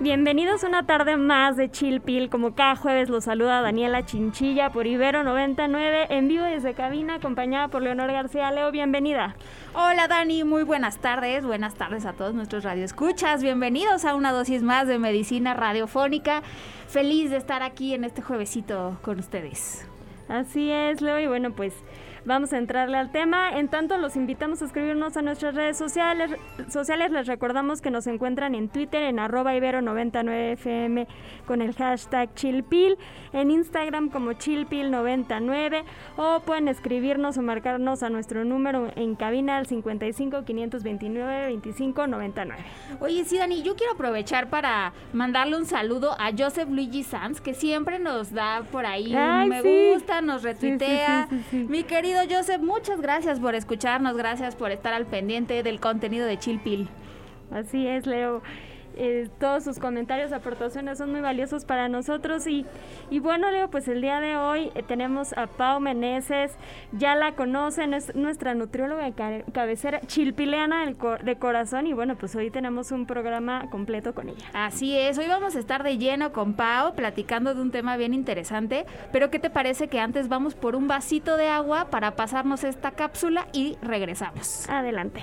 Bienvenidos una tarde más de Chill Pill. Como cada jueves los saluda Daniela Chinchilla por Ibero 99 en vivo desde cabina acompañada por Leonor García. Leo, bienvenida. Hola Dani, muy buenas tardes. Buenas tardes a todos nuestros radioescuchas. Bienvenidos a una dosis más de medicina radiofónica. Feliz de estar aquí en este juevesito con ustedes. Así es, Leo. Y bueno, pues Vamos a entrarle al tema. En tanto, los invitamos a escribirnos a nuestras redes sociales. sociales. Les recordamos que nos encuentran en Twitter en arroba ibero99fm con el hashtag chilpil, en Instagram como chilpil99 o pueden escribirnos o marcarnos a nuestro número en cabina al 55 529 25 99. Oye, sí, Dani, yo quiero aprovechar para mandarle un saludo a Joseph Luigi Sanz, que siempre nos da por ahí un me gusta, nos retuitea. Mi querido Joseph, muchas gracias por escucharnos, gracias por estar al pendiente del contenido de Chilpil. Así es, Leo. Eh, todos sus comentarios, aportaciones son muy valiosos para nosotros. Y, y bueno, Leo, pues el día de hoy eh, tenemos a Pau Meneses, ya la conocen, es nuestra nutrióloga de cabecera, chilpileana de corazón. Y bueno, pues hoy tenemos un programa completo con ella. Así es, hoy vamos a estar de lleno con Pau, platicando de un tema bien interesante. Pero, ¿qué te parece que antes vamos por un vasito de agua para pasarnos esta cápsula y regresamos? Adelante.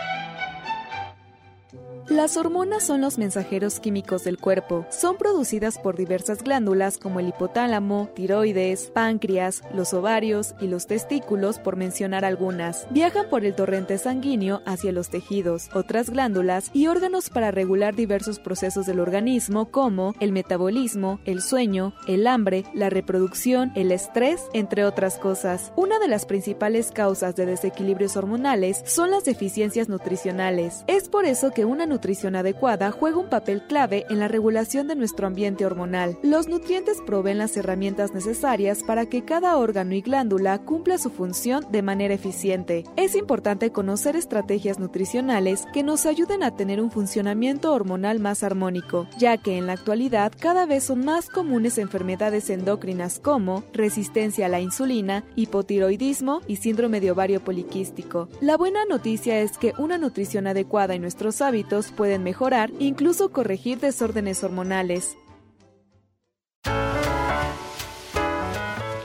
Las hormonas son los mensajeros químicos del cuerpo. Son producidas por diversas glándulas como el hipotálamo, tiroides, páncreas, los ovarios y los testículos, por mencionar algunas. Viajan por el torrente sanguíneo hacia los tejidos, otras glándulas y órganos para regular diversos procesos del organismo como el metabolismo, el sueño, el hambre, la reproducción, el estrés, entre otras cosas. Una de las principales causas de desequilibrios hormonales son las deficiencias nutricionales. Es por eso que una nutrición adecuada juega un papel clave en la regulación de nuestro ambiente hormonal. Los nutrientes proveen las herramientas necesarias para que cada órgano y glándula cumpla su función de manera eficiente. Es importante conocer estrategias nutricionales que nos ayuden a tener un funcionamiento hormonal más armónico, ya que en la actualidad cada vez son más comunes enfermedades endocrinas como resistencia a la insulina, hipotiroidismo y síndrome de ovario poliquístico. La buena noticia es que una nutrición adecuada en nuestros hábitos pueden mejorar, incluso corregir desórdenes hormonales.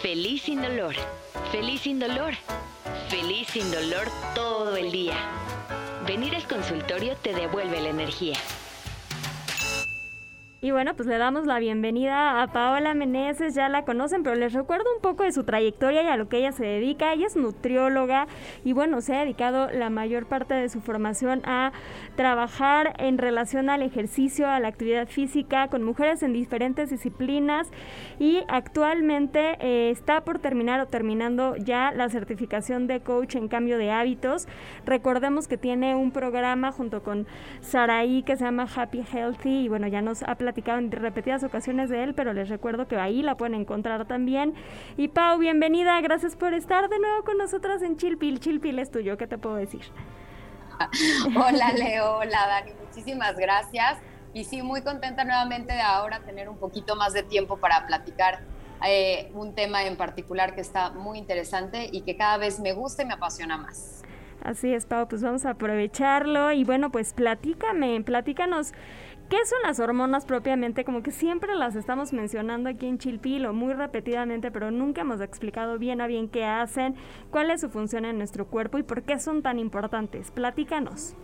Feliz sin dolor, feliz sin dolor, feliz sin dolor todo el día. Venir al consultorio te devuelve la energía. Y bueno, pues le damos la bienvenida a Paola Meneses, ya la conocen, pero les recuerdo un poco de su trayectoria y a lo que ella se dedica. Ella es nutrióloga y bueno, se ha dedicado la mayor parte de su formación a trabajar en relación al ejercicio, a la actividad física con mujeres en diferentes disciplinas y actualmente eh, está por terminar o terminando ya la certificación de coach en cambio de hábitos. Recordemos que tiene un programa junto con Saraí que se llama Happy Healthy y bueno, ya nos ha platicado en repetidas ocasiones de él, pero les recuerdo que ahí la pueden encontrar también. Y Pau, bienvenida, gracias por estar de nuevo con nosotras en Chilpil. Chilpil es tuyo, ¿qué te puedo decir? hola Leo, hola Dani, muchísimas gracias. Y sí, muy contenta nuevamente de ahora tener un poquito más de tiempo para platicar eh, un tema en particular que está muy interesante y que cada vez me gusta y me apasiona más. Así es, Pau, pues vamos a aprovecharlo y bueno, pues platícame, platícanos ¿Qué son las hormonas propiamente? Como que siempre las estamos mencionando aquí en Chilpilo, muy repetidamente, pero nunca hemos explicado bien a bien qué hacen, cuál es su función en nuestro cuerpo y por qué son tan importantes. Platícanos.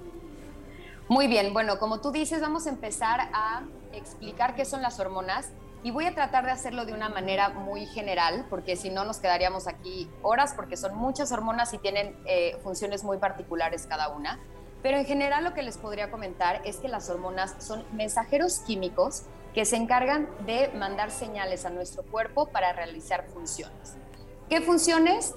Muy bien, bueno, como tú dices, vamos a empezar a explicar qué son las hormonas y voy a tratar de hacerlo de una manera muy general, porque si no nos quedaríamos aquí horas, porque son muchas hormonas y tienen eh, funciones muy particulares cada una. Pero en general lo que les podría comentar es que las hormonas son mensajeros químicos que se encargan de mandar señales a nuestro cuerpo para realizar funciones. ¿Qué funciones?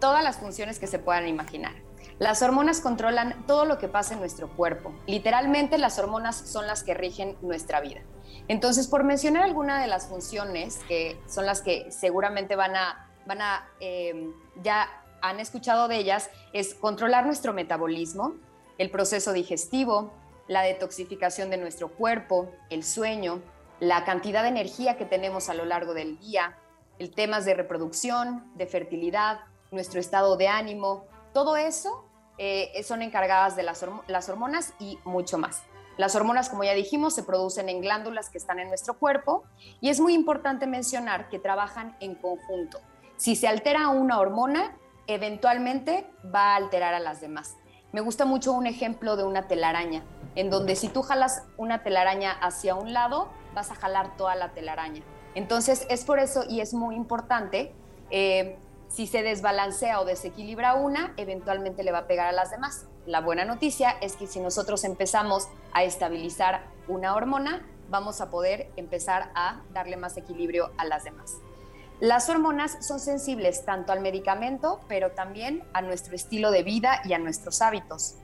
Todas las funciones que se puedan imaginar. Las hormonas controlan todo lo que pasa en nuestro cuerpo. Literalmente las hormonas son las que rigen nuestra vida. Entonces, por mencionar alguna de las funciones que son las que seguramente van a, van a em, ya han escuchado de ellas, es controlar nuestro metabolismo, el proceso digestivo, la detoxificación de nuestro cuerpo, el sueño, la cantidad de energía que tenemos a lo largo del día, el temas de reproducción, de fertilidad, nuestro estado de ánimo, todo eso eh, son encargadas de las, las hormonas y mucho más. Las hormonas, como ya dijimos, se producen en glándulas que están en nuestro cuerpo y es muy importante mencionar que trabajan en conjunto. Si se altera una hormona, eventualmente va a alterar a las demás. Me gusta mucho un ejemplo de una telaraña, en donde si tú jalas una telaraña hacia un lado, vas a jalar toda la telaraña. Entonces es por eso y es muy importante eh, si se desbalancea o desequilibra una, eventualmente le va a pegar a las demás. La buena noticia es que si nosotros empezamos a estabilizar una hormona, vamos a poder empezar a darle más equilibrio a las demás. Las hormonas son sensibles tanto al medicamento, pero también a nuestro estilo de vida y a nuestros hábitos.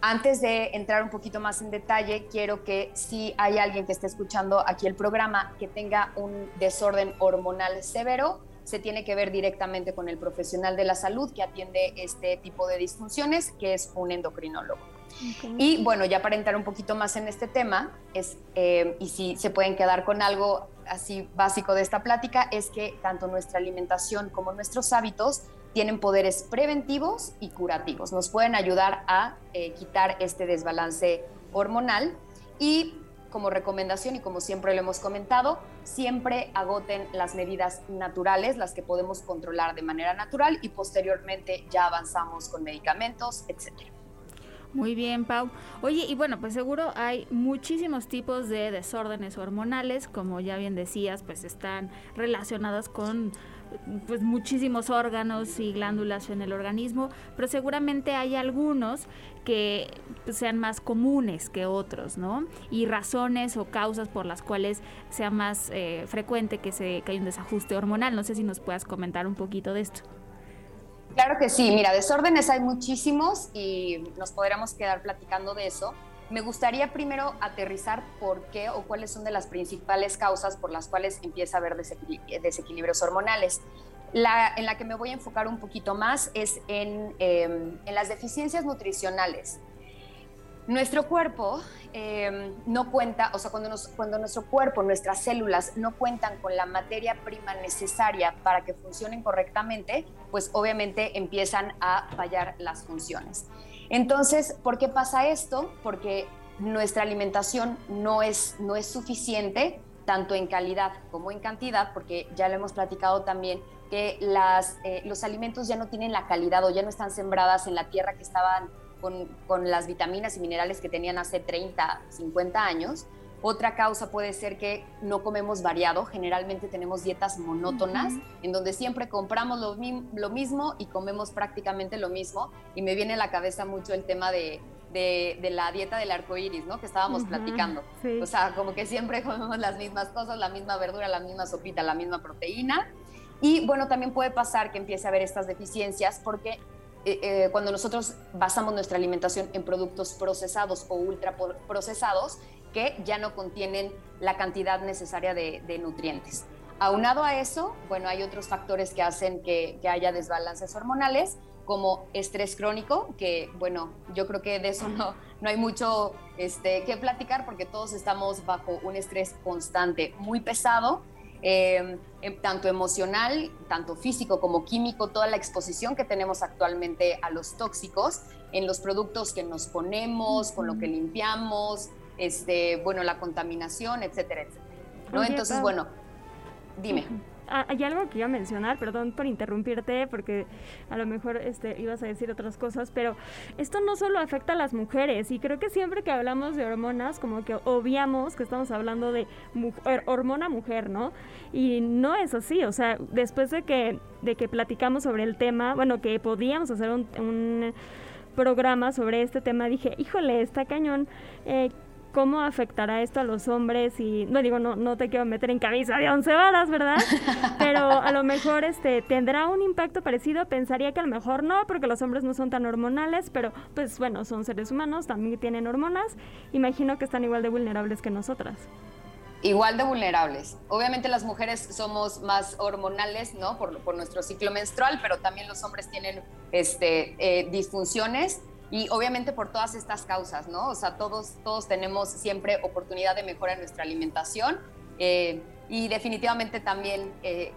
Antes de entrar un poquito más en detalle, quiero que si hay alguien que esté escuchando aquí el programa que tenga un desorden hormonal severo, se tiene que ver directamente con el profesional de la salud que atiende este tipo de disfunciones, que es un endocrinólogo. Y bueno, ya para entrar un poquito más en este tema, es, eh, y si se pueden quedar con algo así básico de esta plática, es que tanto nuestra alimentación como nuestros hábitos tienen poderes preventivos y curativos. Nos pueden ayudar a eh, quitar este desbalance hormonal y como recomendación y como siempre lo hemos comentado, siempre agoten las medidas naturales, las que podemos controlar de manera natural y posteriormente ya avanzamos con medicamentos, etcétera. Muy bien, Pau. Oye, y bueno, pues seguro hay muchísimos tipos de desórdenes hormonales, como ya bien decías, pues están relacionados con pues muchísimos órganos y glándulas en el organismo, pero seguramente hay algunos que pues, sean más comunes que otros, ¿no? Y razones o causas por las cuales sea más eh, frecuente que, se, que haya un desajuste hormonal. No sé si nos puedas comentar un poquito de esto. Claro que sí, mira, desórdenes hay muchísimos y nos podríamos quedar platicando de eso. Me gustaría primero aterrizar por qué o cuáles son de las principales causas por las cuales empieza a haber desequilibrios hormonales. En la que me voy a enfocar un poquito más es en, em, en las deficiencias nutricionales. Nuestro cuerpo em, no cuenta, o sea, cuando, nos, cuando nuestro cuerpo, nuestras células no cuentan con la materia prima necesaria para que funcionen correctamente, pues obviamente empiezan a fallar las funciones. Entonces, ¿por qué pasa esto? Porque nuestra alimentación no es, no es suficiente, tanto en calidad como en cantidad, porque ya lo hemos platicado también, que las, eh, los alimentos ya no tienen la calidad o ya no están sembradas en la tierra que estaban con, con las vitaminas y minerales que tenían hace 30, 50 años. Otra causa puede ser que no comemos variado, generalmente tenemos dietas monótonas, en donde siempre compramos lo, lo, mismo y comemos prácticamente lo mismo. Y me viene a la cabeza mucho el tema de, de, la dieta del arco iris, ¿no? Que estábamos platicando. O sea, como que siempre comemos las mismas cosas, la misma verdura, la misma sopita, la misma proteína. Y bueno, también puede pasar que empiece a haber estas deficiencias porque eh, eh, cuando nosotros basamos nuestra alimentación en productos procesados o ultra procesados, que ya no contienen la cantidad necesaria de, nutrientes. Aunado a eso, bueno, hay otros factores que hacen que, haya desbalances hormonales, como estrés crónico, que bueno, yo creo que de eso no, no hay mucho este, que platicar porque todos estamos bajo un estrés constante, muy pesado, em, em, tanto emocional, tanto físico como químico, toda la exposición que tenemos actualmente a los tóxicos en los productos que nos ponemos, con lo que limpiamos, este, bueno, la contaminación, etcétera, etcétera. ¿no? Entonces, bueno, dime. Ah, hay algo que iba a mencionar, perdón por interrumpirte, porque a lo mejor este, ibas a decir otras cosas, pero esto no solo afecta a las mujeres, y creo que siempre que hablamos de hormonas, como que obviamos que estamos hablando de hormona mujer, ¿no? Y no es así, o sea, después de que, de que platicamos sobre el tema, bueno, que podíamos hacer un, un programa sobre este tema, dije, híjole, está cañón. Eh, cómo afectará esto a los hombres y no digo no no te quiero meter en camisa de once varas, ¿verdad? Pero a lo mejor este tendrá un impacto parecido, pensaría que a lo mejor no, porque los hombres no son tan hormonales, pero pues bueno, son seres humanos, también tienen hormonas, imagino que están igual de vulnerables que nosotras igual de vulnerables. Obviamente las mujeres somos más hormonales, ¿no? Por, por nuestro ciclo menstrual, pero también los hombres tienen este, eh, disfunciones y obviamente por todas estas causas, ¿no? O sea, todos, todos tenemos siempre oportunidad de mejorar nuestra alimentación eh, y definitivamente también, eh,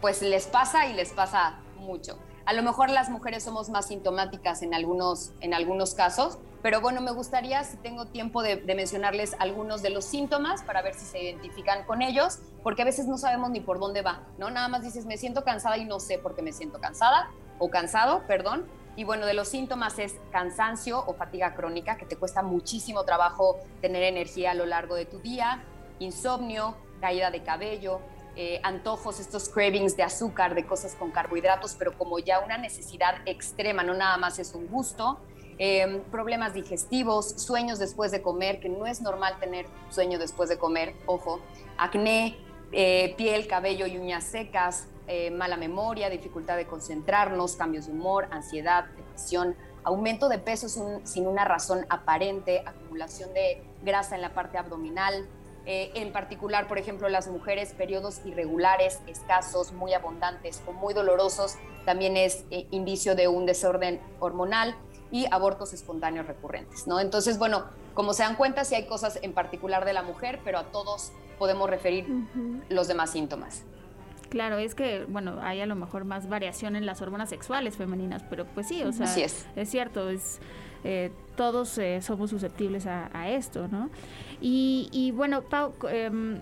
pues les pasa y les pasa mucho. A lo mejor las mujeres somos más sintomáticas en algunos, en algunos casos, pero bueno, me gustaría, si tengo tiempo, de, mencionarles algunos de los síntomas para ver si se identifican con ellos, porque a veces no sabemos ni por dónde va, ¿no? Nada más dices, me siento cansada y no sé por qué me siento cansada o cansado, perdón. Y bueno, de los síntomas es cansancio o fatiga crónica, que te cuesta muchísimo trabajo tener energía a lo largo de tu día, insomnio, caída de cabello, eh, antojos, estos cravings de azúcar, de cosas con carbohidratos, pero como ya una necesidad extrema, no nada más es un gusto, Em, problemas digestivos, sueños después de comer, que no es normal tener sueño después de comer, ojo, acné, eh, piel, cabello y uñas secas, eh, mala memoria, dificultad de concentrarnos, cambios de humor, ansiedad, depresión, aumento de peso sin, una razón aparente, acumulación de grasa en la parte abdominal, eh, en particular, por ejemplo, las mujeres, periodos irregulares, escasos, muy abundantes o muy dolorosos, también es indicio de un desorden hormonal y abortos espontáneos recurrentes, ¿no? Entonces, bueno, como se dan cuenta, sí hay cosas en particular de la mujer, pero a todos podemos referir los demás síntomas. Claro, es que, bueno, hay a lo mejor más variación en las hormonas sexuales femeninas, pero pues sí, o sea, es. es. cierto, es, eh, todos eh, somos susceptibles a, esto, ¿no? Y, bueno, Pau, em,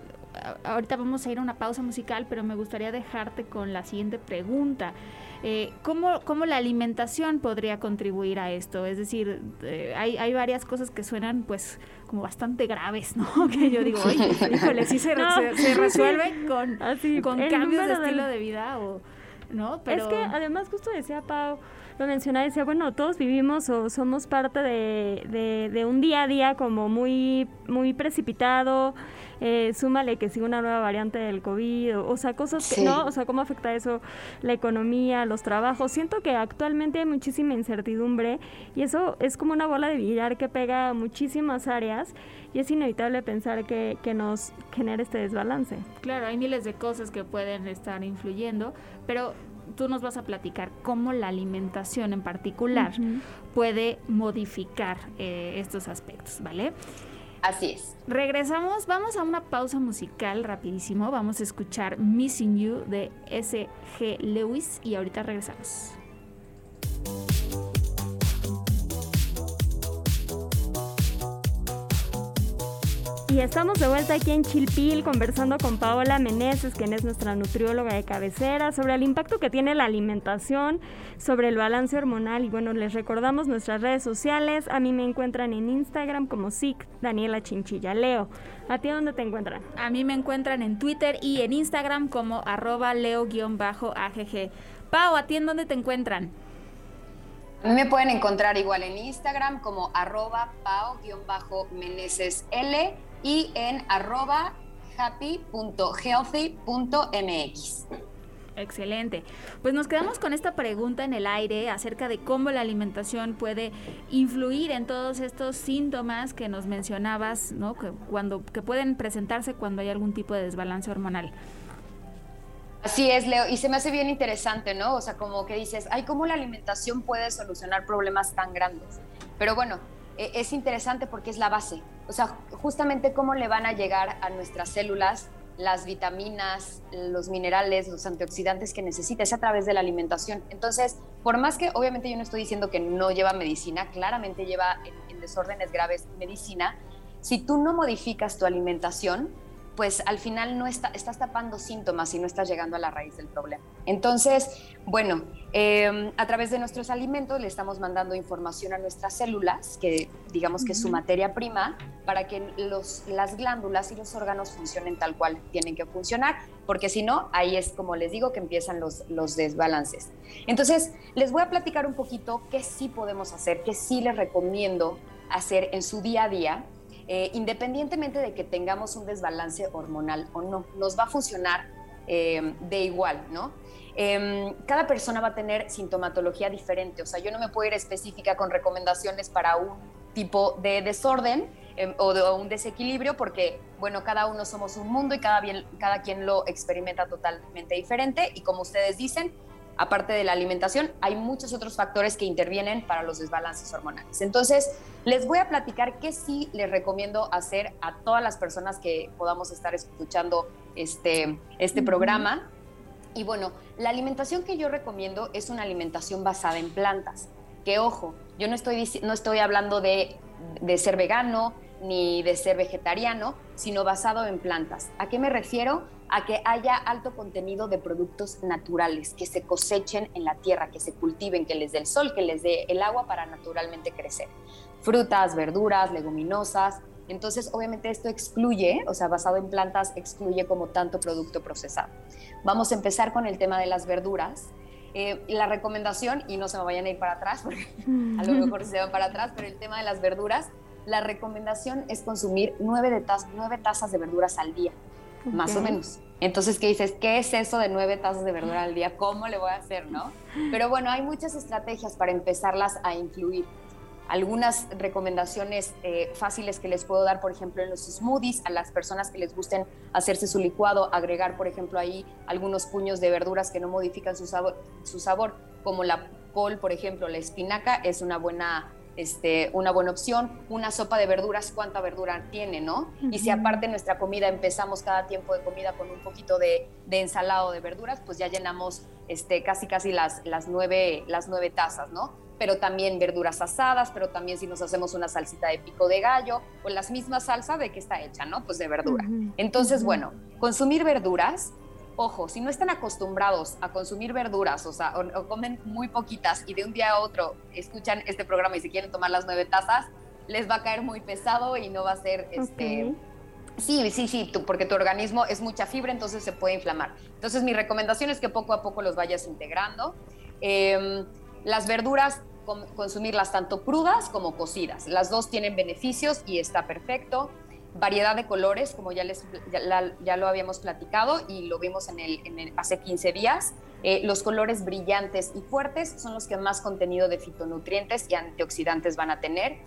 ahorita vamos a ir a una pausa musical, pero me gustaría dejarte con la siguiente pregunta. Eh, ¿cómo, ¿cómo, la alimentación podría contribuir a esto? Es decir, eh, hay, hay, varias cosas que suenan pues como bastante graves, ¿no? Que yo digo, oye, híjole, sí se, se, resuelve con, con cambios de estilo de vida o... ¿no? Pero... Es que además justo decía Pau, lo mencionaba, decía, bueno, todos vivimos o somos parte de, de, de un día a día como muy, muy precipitado, eh, súmale que sigue una nueva variante del COVID, o, sea, cosas que, ¿no? O sea, cómo afecta eso la economía, los trabajos. Siento que actualmente hay muchísima incertidumbre y eso es como una bola de billar que pega a muchísimas áreas y es inevitable pensar que, que nos genera este desbalance. Claro, hay miles de cosas que pueden estar influyendo, pero tú nos vas a platicar cómo la alimentación en particular puede modificar eh, estos aspectos, ¿vale? Así es. Regresamos, vamos a una pausa musical rapidísimo. Vamos a escuchar Missing You de S.G. Lewis y ahorita regresamos. Y estamos de vuelta aquí en Chilpil conversando con Paola Meneses, quien es nuestra nutrióloga de cabecera, sobre el impacto que tiene la alimentación, sobre el balance hormonal. Y bueno, les recordamos nuestras redes sociales. A mí me encuentran en Instagram como SIC Daniela Chinchilla. Leo, ¿a ti dónde te encuentran? A mí me encuentran en Twitter y en Instagram como arroba leo-agg. Pau, ¿a ti en dónde te encuentran? A mí me pueden encontrar igual en Instagram como arroba pao-menecesl y en arroba happy.healthy.mx. Excelente. Pues nos quedamos con esta pregunta en el aire acerca de cómo la alimentación puede influir en todos estos síntomas que nos mencionabas, ¿no? Que, cuando, que pueden presentarse cuando hay algún tipo de desbalance hormonal. Así es, Leo, y se me hace bien interesante, ¿no? O sea, como que dices, ay, ¿cómo la alimentación puede solucionar problemas tan grandes? Pero bueno, e, es interesante porque es la base. O sea, justamente cómo le van a llegar a nuestras células las vitaminas, los minerales, los antioxidantes que necesita, es a través de la alimentación. Entonces, por más que obviamente yo no estoy diciendo que no lleva medicina, claramente lleva en desórdenes graves medicina, si tú no modificas tu alimentación, pues al final no está, estás tapando síntomas y no estás llegando a la raíz del problema. Entonces, bueno, em, a través de nuestros alimentos le estamos mandando información a nuestras células, que digamos que es su materia prima, para que los, las glándulas y los órganos funcionen tal cual tienen que funcionar, porque si no, ahí es como les digo que empiezan los, los desbalances. Entonces, les voy a platicar un poquito qué sí podemos hacer, qué sí les recomiendo hacer en su día a día eh, independientemente de que tengamos un desbalance hormonal o no, nos va a funcionar eh, de igual, ¿no? Em, cada persona va a tener sintomatología diferente, o sea, yo no me puedo ir específica con recomendaciones para un tipo de desorden em, o de un desequilibrio, porque, bueno, cada uno somos un mundo y cada, bien, cada quien lo experimenta totalmente diferente y como ustedes dicen, aparte de la alimentación, hay muchos otros factores que intervienen para los desbalances hormonales. Entonces, les voy a platicar qué sí les recomiendo hacer a todas las personas que podamos estar escuchando este, este programa. Y bueno, la alimentación que yo recomiendo es una alimentación basada en plantas. Que ojo, yo no estoy, no estoy hablando de, de ser vegano ni de ser vegetariano, sino basado en plantas. ¿A qué me refiero? a que haya alto contenido de productos naturales, que se cosechen en la tierra, que se cultiven, que les dé el sol, que les dé el agua para naturalmente crecer. Frutas, verduras, leguminosas. Entonces, obviamente esto excluye, o sea, basado en plantas, excluye como tanto producto procesado. Vamos a empezar con el tema de las verduras. Eh, la recomendación, y no se me vayan a ir para atrás, porque a lo mejor se van para atrás, pero el tema de las verduras, la recomendación es consumir nueve, de nueve tazas de verduras al día más o menos. Entonces, ¿qué dices? ¿Qué es eso de nueve tazas de verdura al día? ¿Cómo le voy a hacer, no? Pero bueno, hay muchas estrategias para empezarlas a incluir. Algunas recomendaciones eh, fáciles que les puedo dar, por ejemplo, en los smoothies, a las personas que les gusten hacerse su licuado, agregar, por ejemplo, ahí algunos puños de verduras que no modifican su sabor, su sabor como la col, por ejemplo, la espinaca, es una buena este, una buena opción. Una sopa de verduras, ¿cuánta verdura tiene, no? Y si aparte nuestra comida empezamos cada tiempo de comida con un poquito de, de ensalado de verduras, pues ya llenamos este, casi casi las, las, nueve, las nueve tazas, ¿no? Pero también verduras asadas, pero también si nos hacemos una salsita de pico de gallo o la misma salsa de qué está hecha, ¿no? Pues de verdura. Entonces, bueno, consumir verduras ojo, si no están acostumbrados a consumir verduras, o sea, o, comen muy poquitas y de un día a otro escuchan este programa y se quieren tomar las nueve tazas, les va a caer muy pesado y no va a ser este. Sí, sí, sí, porque tu organismo es mucha fibra, entonces se puede inflamar. Entonces, mi recomendación es que poco a poco los vayas integrando. Em, las verduras, consumirlas tanto crudas como cocidas. Las dos tienen beneficios y está perfecto variedad de colores, como ya, les, ya, lo habíamos platicado y lo vimos en el, hace 15 días. Eh, los colores brillantes y fuertes son los que más contenido de fitonutrientes y antioxidantes van a tener.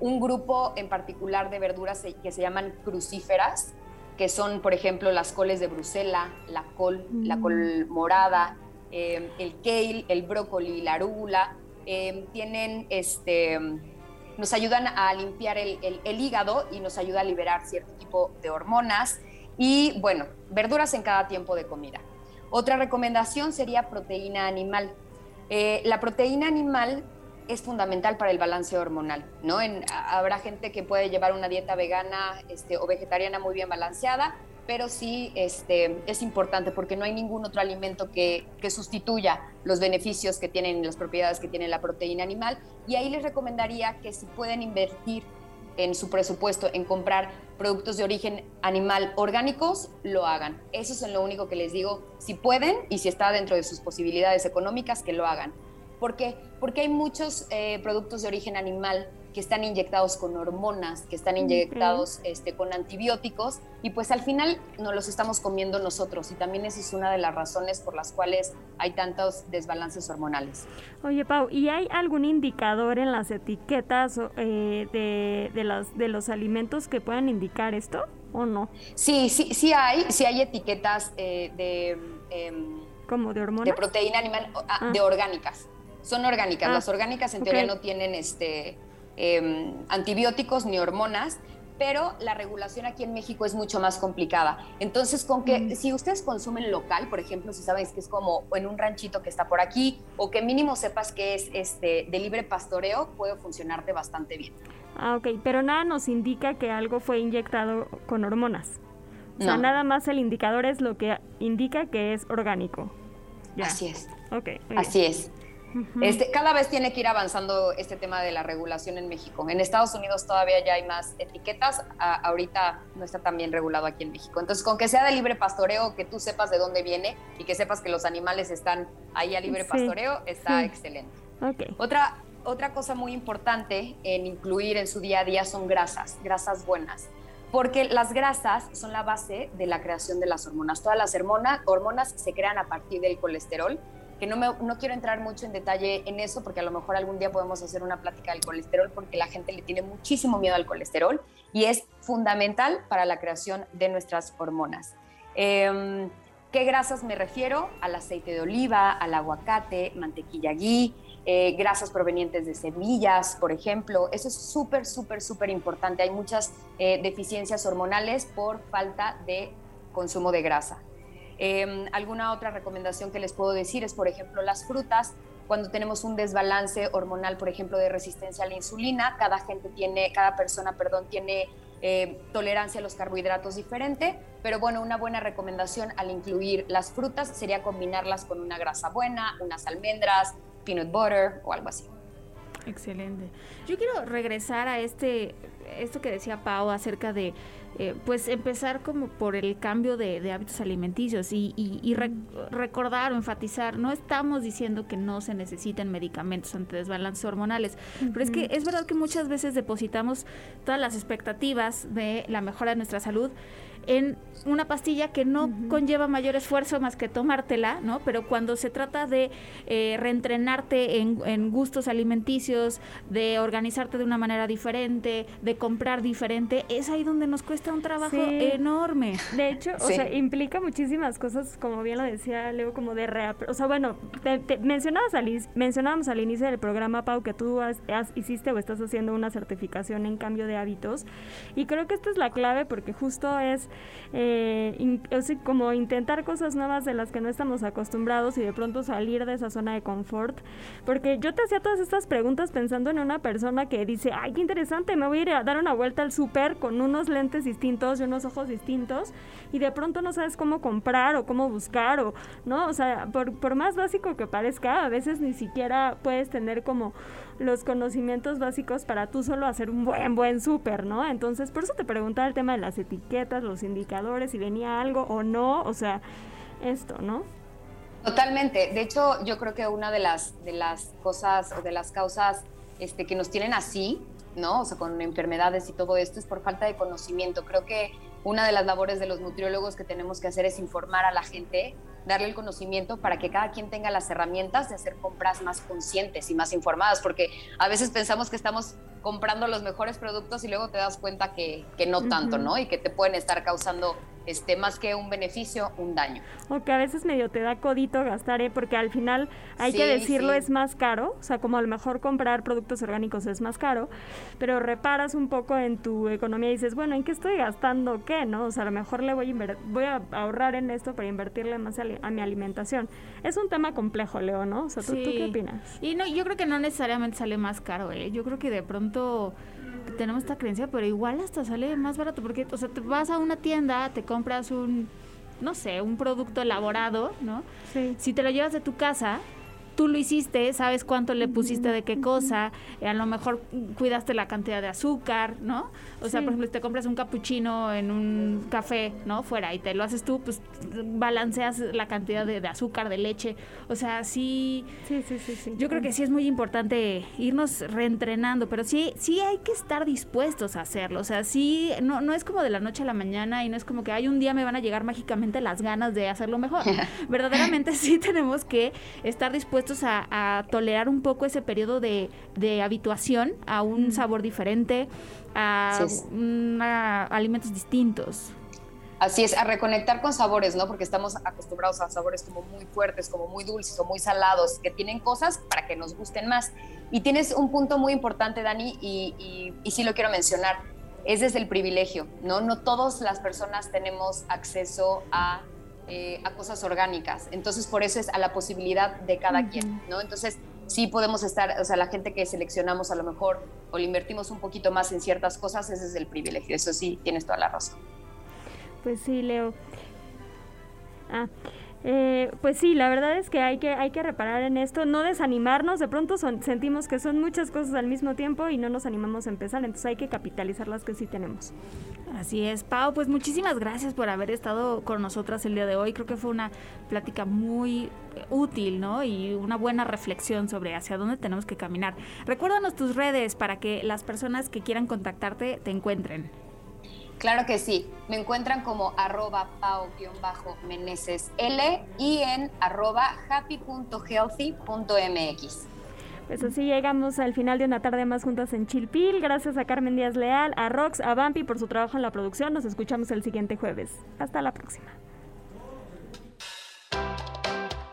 Un grupo en particular de verduras que se llaman crucíferas, que son, por ejemplo, las coles de Brusela, la col, la col mm. morada, eh, el kale, el brócoli, la arúgula, eh, tienen este nos ayudan a limpiar el, hígado y nos ayuda a liberar cierto tipo de hormonas. Y bueno, verduras en cada tiempo de comida. Otra recomendación sería proteína animal. Eh, la proteína animal es fundamental para el balance hormonal, ¿no? habrá gente que puede llevar una dieta vegana este, o vegetariana muy bien balanceada, pero sí este, es importante porque no hay ningún otro alimento que, que, sustituya los beneficios que tienen, las propiedades que tiene la proteína animal. Y ahí les recomendaría que si pueden invertir en su presupuesto en comprar productos de origen animal orgánicos, lo hagan. Eso es lo único que les digo, si pueden y si está dentro de sus posibilidades económicas, que lo hagan. ¿Por qué? Porque hay muchos eh, productos de origen animal que están inyectados con hormonas, que están inyectados este, con antibióticos y pues al final nos los estamos comiendo nosotros y también esa es una de las razones por las cuales hay tantos desbalances hormonales. Oye Pau, ¿y hay algún indicador en las etiquetas eh, de, de, de los alimentos que puedan indicar esto o no? Sí, sí, sí hay, sí hay etiquetas eh, de... Em, ¿Como de hormonas? De proteína animal, ah, ah. de orgánicas. Son orgánicas. Ah, las orgánicas en teoría no tienen este Em, antibióticos ni hormonas, pero la regulación aquí en México es mucho más complicada. Entonces, con que si ustedes consumen local, por ejemplo, si sabes que es como en un ranchito que está por aquí, o que mínimo sepas que es este de libre pastoreo, puede funcionarte bastante bien. Ah, ok, pero nada nos indica que algo fue inyectado con hormonas. O sea, nada más el indicador es lo que indica que es orgánico. Así es. Ok. Así es este, cada vez tiene que ir avanzando este tema de la regulación en México. En Estados Unidos todavía ya hay más etiquetas, ahorita no está tan bien regulado aquí en México. Entonces, con que sea de libre pastoreo, que tú sepas de dónde viene y que sepas que los animales están ahí a libre pastoreo, está excelente. Okay. Otra, otra cosa muy importante en incluir en su día a día son grasas, grasas buenas porque las grasas son la base de la creación de las hormonas. Todas las hormonas se crean a partir del colesterol, que no, me, no quiero entrar mucho en detalle en eso, porque a lo mejor algún día podemos hacer una plática del colesterol, porque la gente le tiene muchísimo miedo al colesterol y es fundamental para la creación de nuestras hormonas. Em, ¿Qué grasas me refiero? Al aceite de oliva, al aguacate, mantequilla ghee, eh, grasas provenientes de semillas, por ejemplo. Eso es súper, súper, súper importante. Hay muchas eh, deficiencias hormonales por falta de consumo de grasa. Em, alguna otra recomendación que les puedo decir es, por ejemplo, las frutas. Cuando tenemos un desbalance hormonal, por ejemplo, de resistencia a la insulina, cada gente tiene, cada persona, perdón, tiene eh, tolerancia a los carbohidratos diferente, pero bueno, una buena recomendación al incluir las frutas sería combinarlas con una grasa buena, unas almendras, peanut butter o algo así. Excelente. Yo quiero regresar a este, esto que decía Pau acerca de, eh, pues empezar como por el cambio de, hábitos alimenticios y, recordar o enfatizar, no estamos diciendo que no se necesiten medicamentos ante desbalances hormonales, pero es que es verdad que muchas veces depositamos todas las expectativas de la mejora de nuestra salud en una pastilla que no conlleva mayor esfuerzo más que tomártela, ¿no? Pero cuando se trata de eh, reentrenarte en, gustos alimenticios, de organizarte de una manera diferente, de comprar diferente, es ahí donde nos cuesta un trabajo enorme. De hecho, o sea, implica muchísimas cosas, como bien lo decía Leo, como de O sea, bueno, te, mencionabas al, mencionábamos al inicio del programa, Pau, que tú has, hiciste o estás haciendo una certificación en cambio de hábitos. Y creo que esta es la clave porque justo es eh, como intentar cosas nuevas de las que no estamos acostumbrados y de pronto salir de esa zona de confort. Porque yo te hacía todas estas preguntas pensando en una persona que dice, ay, qué interesante, me voy a ir a dar una vuelta al súper con unos lentes distintos y unos ojos distintos y de pronto no sabes cómo comprar o cómo buscar o, ¿no? O sea, por, por más básico que parezca, a veces ni siquiera puedes tener como los conocimientos básicos para tú solo hacer un buen, buen súper, ¿no? Entonces, por eso te preguntaba el tema de las etiquetas, los indicadores, si venía algo o no, o sea, esto, ¿no? Totalmente. De hecho, yo creo que una de las, de las cosas o de las causas este, que nos tienen así, ¿no? O sea, con enfermedades y todo esto es por falta de conocimiento. Creo que una de las labores de los nutriólogos que tenemos que hacer es informar a la gente darle el conocimiento para que cada quien tenga las herramientas de hacer compras más conscientes y más informadas, porque a veces pensamos que estamos comprando los mejores productos y luego te das cuenta que, que no tanto, ¿no? Y que te pueden estar causando este, más que un beneficio, un daño. O que a veces medio te da codito gastar, ¿eh? porque al final hay que decirlo, es más caro, o sea, como a lo mejor comprar productos orgánicos es más caro, pero reparas un poco en tu economía y dices, bueno, ¿en qué estoy gastando qué, no? O sea, a lo mejor le voy a, voy a ahorrar en esto para invertirle más a, mi alimentación. Es un tema complejo, Leo, ¿no? O sea, ¿tú, ¿tú qué opinas? Y no, yo creo que no necesariamente sale más caro, ¿eh? Yo creo que de pronto tenemos esta creencia, pero igual hasta sale más barato, porque, o sea, te vas a una tienda, te compras un, no sé, un producto elaborado, ¿no? Sí. Si te lo llevas de tu casa, tú lo hiciste, sabes cuánto le pusiste de qué cosa, a lo mejor cuidaste la cantidad de azúcar, ¿no? O sea, por ejemplo, si te compras un capuchino en un café, ¿no? Fuera y te lo haces tú, pues balanceas la cantidad de, azúcar, de leche. O sea, sí, sí, sí, sí, sí. Yo creo que sí es muy importante irnos reentrenando, pero sí, sí hay que estar dispuestos a hacerlo. O sea, sí, no, no es como de la noche a la mañana y no es como que hay un día me van a llegar mágicamente las ganas de hacerlo mejor. Verdaderamente sí tenemos que estar dispuestos a, tolerar un poco ese periodo de, de habituación a un sabor diferente, a, alimentos distintos. Así es, a reconectar con sabores, ¿no? Porque estamos acostumbrados a sabores como muy fuertes, como muy dulces o muy salados, que tienen cosas para que nos gusten más. Y tienes un punto muy importante, Dani, y, y, sí lo quiero mencionar, es desde el privilegio, ¿no? No todas las personas tenemos acceso a, eh, a cosas orgánicas, entonces por eso es a la posibilidad de cada quien, ¿no? Entonces, sí podemos estar, o sea, la gente que seleccionamos a lo mejor o le invertimos un poquito más en ciertas cosas, ese es el privilegio, eso sí, tienes toda la razón. Pues sí, Leo. Ah, Eh, pues sí, la verdad es que hay, que hay que reparar en esto, no desanimarnos, de pronto sentimos que son muchas cosas al mismo tiempo y no nos animamos a empezar, entonces hay que capitalizar las que sí tenemos. Así es, Pau, pues muchísimas gracias por haber estado con nosotras el día de hoy, creo que fue una plática muy útil, ¿no? Y una buena reflexión sobre hacia dónde tenemos que caminar. Recuérdanos tus redes para que las personas que quieran contactarte te encuentren. Claro que sí. Me encuentran como arroba pao-meneses L y en arroba happy.healthy.mx. Pues así llegamos al final de una tarde más juntas en Chilpil. Gracias a Carmen Díaz Leal, a Rox, a Vampi por su trabajo en la producción. Nos escuchamos el siguiente jueves. Hasta la próxima.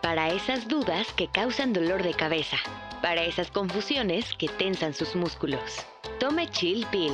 Para esas dudas que causan dolor de cabeza. Para esas confusiones que tensan sus músculos. Tome Chill Pill